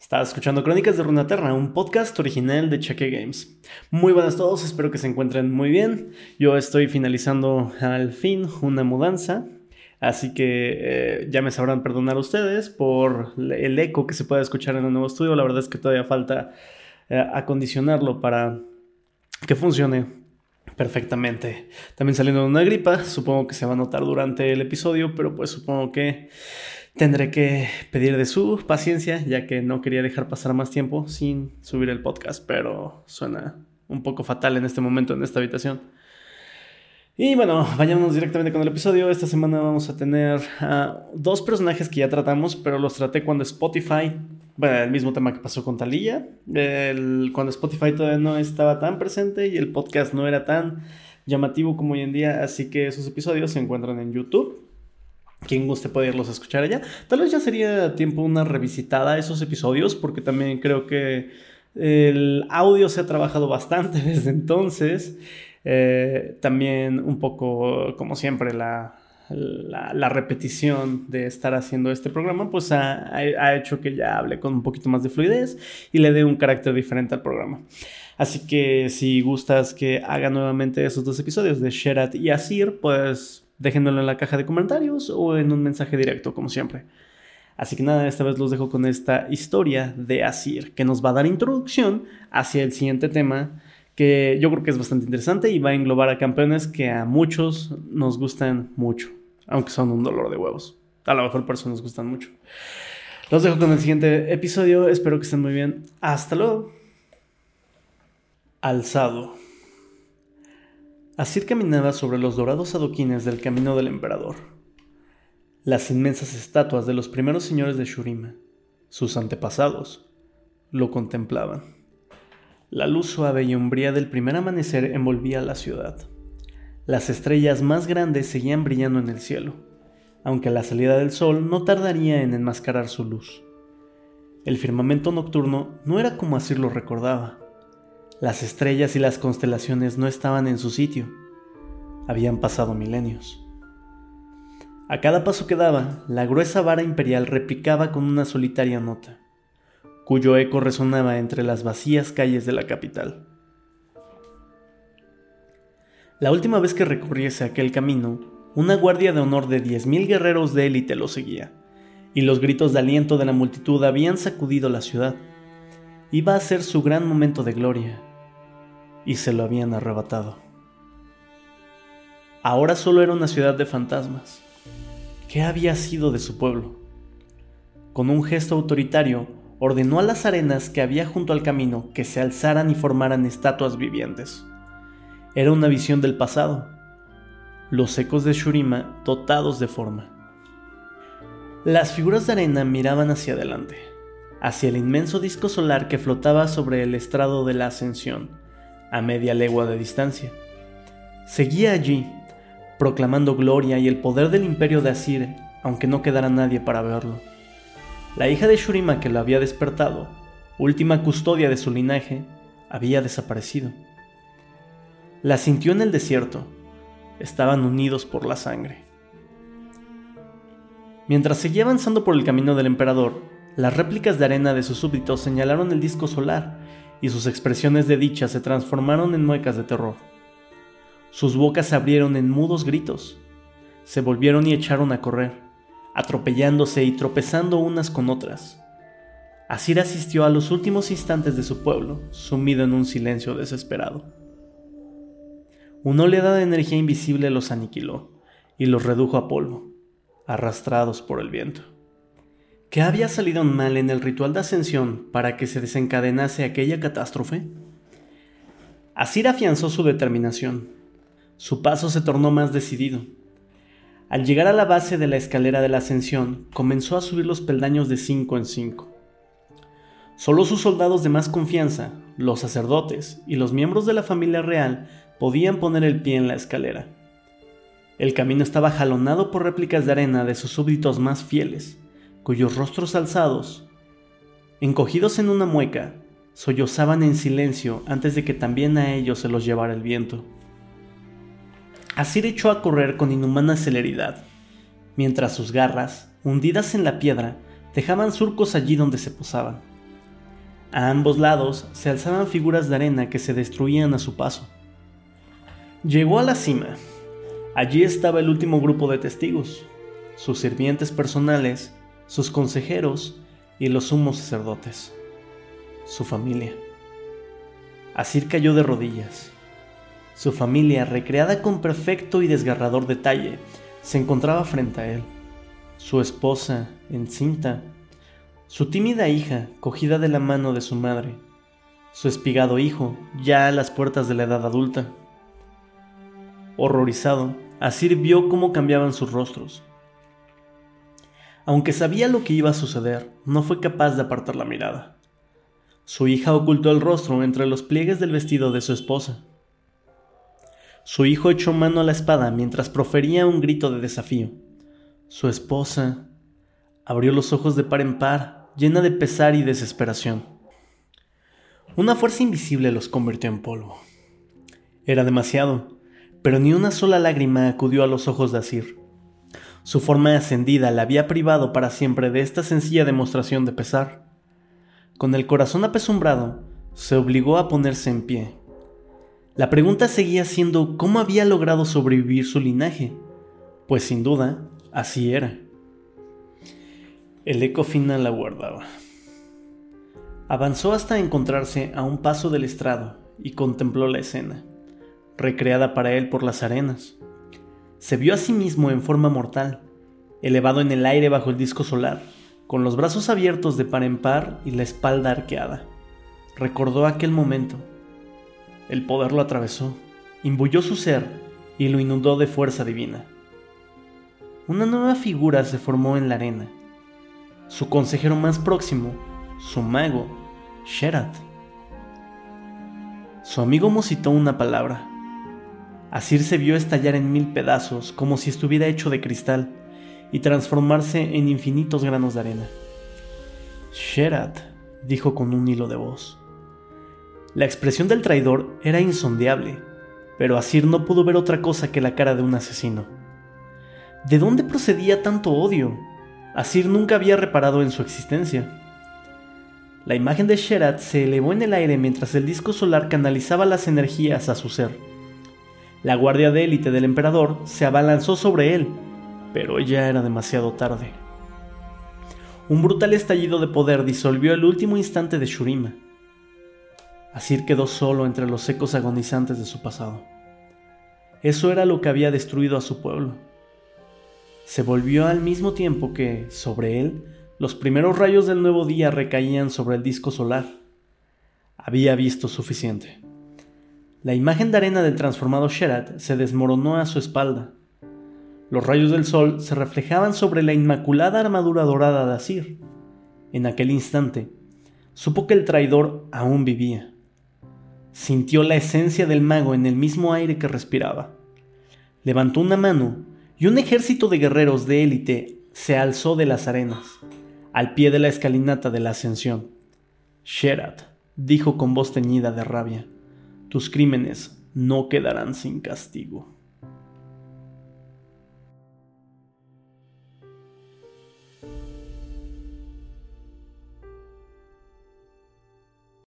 Estás escuchando Crónicas de Runaterra, un podcast original de Cheque Games. Muy buenas a todos, espero que se encuentren muy bien. Yo estoy finalizando al fin una mudanza, así que eh, ya me sabrán perdonar ustedes por el eco que se puede escuchar en el nuevo estudio. La verdad es que todavía falta eh, acondicionarlo para que funcione perfectamente. También saliendo de una gripa, supongo que se va a notar durante el episodio, pero pues supongo que tendré que pedir de su paciencia, ya que no quería dejar pasar más tiempo sin subir el podcast, pero suena un poco fatal en este momento en esta habitación. Y bueno, vayamos directamente con el episodio. Esta semana vamos a tener dos personajes que ya tratamos, pero los traté cuando Spotify, bueno, el mismo tema que pasó con Talía, cuando Spotify todavía no estaba tan presente y el podcast no era tan llamativo como hoy en día, así que esos episodios se encuentran en YouTube quien guste puede irlos a escuchar allá. Tal vez ya sería tiempo una revisitada a esos episodios, porque también creo que el audio se ha trabajado bastante desde entonces. Eh, también un poco, como siempre, la, repetición de estar haciendo este programa, pues ha, ha, hecho que ya hable con un poquito más de fluidez y le dé un carácter diferente al programa. Así que si gustas que haga nuevamente esos dos episodios de Sherat y Asir, pues déjenmelo en la caja de comentarios o en un mensaje directo, como siempre. Así que nada, esta vez los dejo con esta historia de Asir, que nos va a dar introducción hacia el siguiente tema, que yo creo que es bastante interesante y va a englobar a campeones que a muchos nos gustan mucho, aunque son un dolor de huevos. A lo mejor por eso nos gustan mucho. Los dejo con el siguiente episodio, espero que estén muy bien. Hasta luego. Alzado. Asir caminaba sobre los dorados adoquines del camino del emperador. Las inmensas estatuas de los primeros señores de Shurima, sus antepasados, lo contemplaban. La luz suave y umbría del primer amanecer envolvía la ciudad. Las estrellas más grandes seguían brillando en el cielo, aunque la salida del sol no tardaría en enmascarar su luz. El firmamento nocturno no era como Asir lo recordaba. Las estrellas y las constelaciones no estaban en su sitio. Habían pasado milenios. A cada paso que daba, la gruesa vara imperial replicaba con una solitaria nota, cuyo eco resonaba entre las vacías calles de la capital. La última vez que recorriese aquel camino, una guardia de honor de 10.000 guerreros de élite lo seguía, y los gritos de aliento de la multitud habían sacudido la ciudad. Iba a ser su gran momento de gloria, y se lo habían arrebatado. Ahora solo era una ciudad de fantasmas. ¿Qué había sido de su pueblo? Con un gesto autoritario, ordenó a las arenas que había junto al camino que se alzaran y formaran estatuas vivientes. Era una visión del pasado, los ecos de Shurima dotados de forma. Las figuras de arena miraban hacia adelante, hacia el inmenso disco solar que flotaba sobre el estrado de la ascensión, a media legua de distancia. Seguía allí, proclamando gloria y el poder del imperio de Asir, aunque no quedara nadie para verlo. La hija de Shurima que lo había despertado, última custodia de su linaje, había desaparecido. La sintió en el desierto, estaban unidos por la sangre. Mientras seguía avanzando por el camino del emperador, las réplicas de arena de sus súbditos señalaron el disco solar y sus expresiones de dicha se transformaron en muecas de terror. Sus bocas se abrieron en mudos gritos, se volvieron y echaron a correr, atropellándose y tropezando unas con otras. Asir asistió a los últimos instantes de su pueblo, sumido en un silencio desesperado. Una oleada de energía invisible los aniquiló y los redujo a polvo, arrastrados por el viento. ¿Qué había salido mal en el ritual de ascensión para que se desencadenase aquella catástrofe? Asir afianzó su determinación. Su paso se tornó más decidido. Al llegar a la base de la escalera de la ascensión, comenzó a subir los peldaños de cinco en cinco. Solo sus soldados de más confianza, los sacerdotes y los miembros de la familia real podían poner el pie en la escalera. El camino estaba jalonado por réplicas de arena de sus súbditos más fieles, cuyos rostros alzados, encogidos en una mueca, sollozaban en silencio antes de que también a ellos se los llevara el viento. Asir echó a correr con inhumana celeridad, mientras sus garras, hundidas en la piedra, dejaban surcos allí donde se posaban. A ambos lados se alzaban figuras de arena que se destruían a su paso. Llegó a la cima. Allí estaba el último grupo de testigos, sus sirvientes personales, sus consejeros y los sumos sacerdotes, su familia. Asir cayó de rodillas. Su familia, recreada con perfecto y desgarrador detalle, se encontraba frente a él. Su esposa, encinta, su tímida hija, cogida de la mano de su madre, su espigado hijo, ya a las puertas de la edad adulta. Horrorizado, Asir vio cómo cambiaban sus rostros. Aunque sabía lo que iba a suceder, no fue capaz de apartar la mirada. Su hija ocultó el rostro entre los pliegues del vestido de su esposa. Su hijo echó mano a la espada mientras profería un grito de desafío. Su esposa abrió los ojos de par en par, llena de pesar y desesperación. Una fuerza invisible los convirtió en polvo. Era demasiado, pero ni una sola lágrima acudió a los ojos de Asir. Su forma ascendida la había privado para siempre de esta sencilla demostración de pesar. Con el corazón apesumbrado, se obligó a ponerse en pie. La pregunta seguía siendo cómo había logrado sobrevivir su linaje, pues sin duda, así era. El eco final la guardaba. Avanzó hasta encontrarse a un paso del estrado y contempló la escena, recreada para él por las arenas. Se vio a sí mismo en forma mortal, elevado en el aire bajo el disco solar, con los brazos abiertos de par en par y la espalda arqueada. Recordó aquel momento. El poder lo atravesó, imbuyó su ser y lo inundó de fuerza divina. Una nueva figura se formó en la arena. Su consejero más próximo, su mago, Sherat. Su amigo musitó una palabra. Asir se vio estallar en mil pedazos como si estuviera hecho de cristal y transformarse en infinitos granos de arena. Sherat, dijo con un hilo de voz. La expresión del traidor era insondeable, pero Asir no pudo ver otra cosa que la cara de un asesino. ¿De dónde procedía tanto odio? Asir nunca había reparado en su existencia. La imagen de Sherat se elevó en el aire mientras el disco solar canalizaba las energías a su ser. La guardia de élite del emperador se abalanzó sobre él, pero ya era demasiado tarde. Un brutal estallido de poder disolvió el último instante de Shurima. Asir quedó solo entre los ecos agonizantes de su pasado. Eso era lo que había destruido a su pueblo. Se volvió al mismo tiempo que, sobre él, los primeros rayos del nuevo día recaían sobre el disco solar. Había visto suficiente. La imagen de arena del transformado Sherat se desmoronó a su espalda. Los rayos del sol se reflejaban sobre la inmaculada armadura dorada de Asir. En aquel instante, supo que el traidor aún vivía. Sintió la esencia del mago en el mismo aire que respiraba. Levantó una mano y un ejército de guerreros de élite se alzó de las arenas, al pie de la escalinata de la ascensión. Sherat dijo con voz teñida de rabia, tus crímenes no quedarán sin castigo.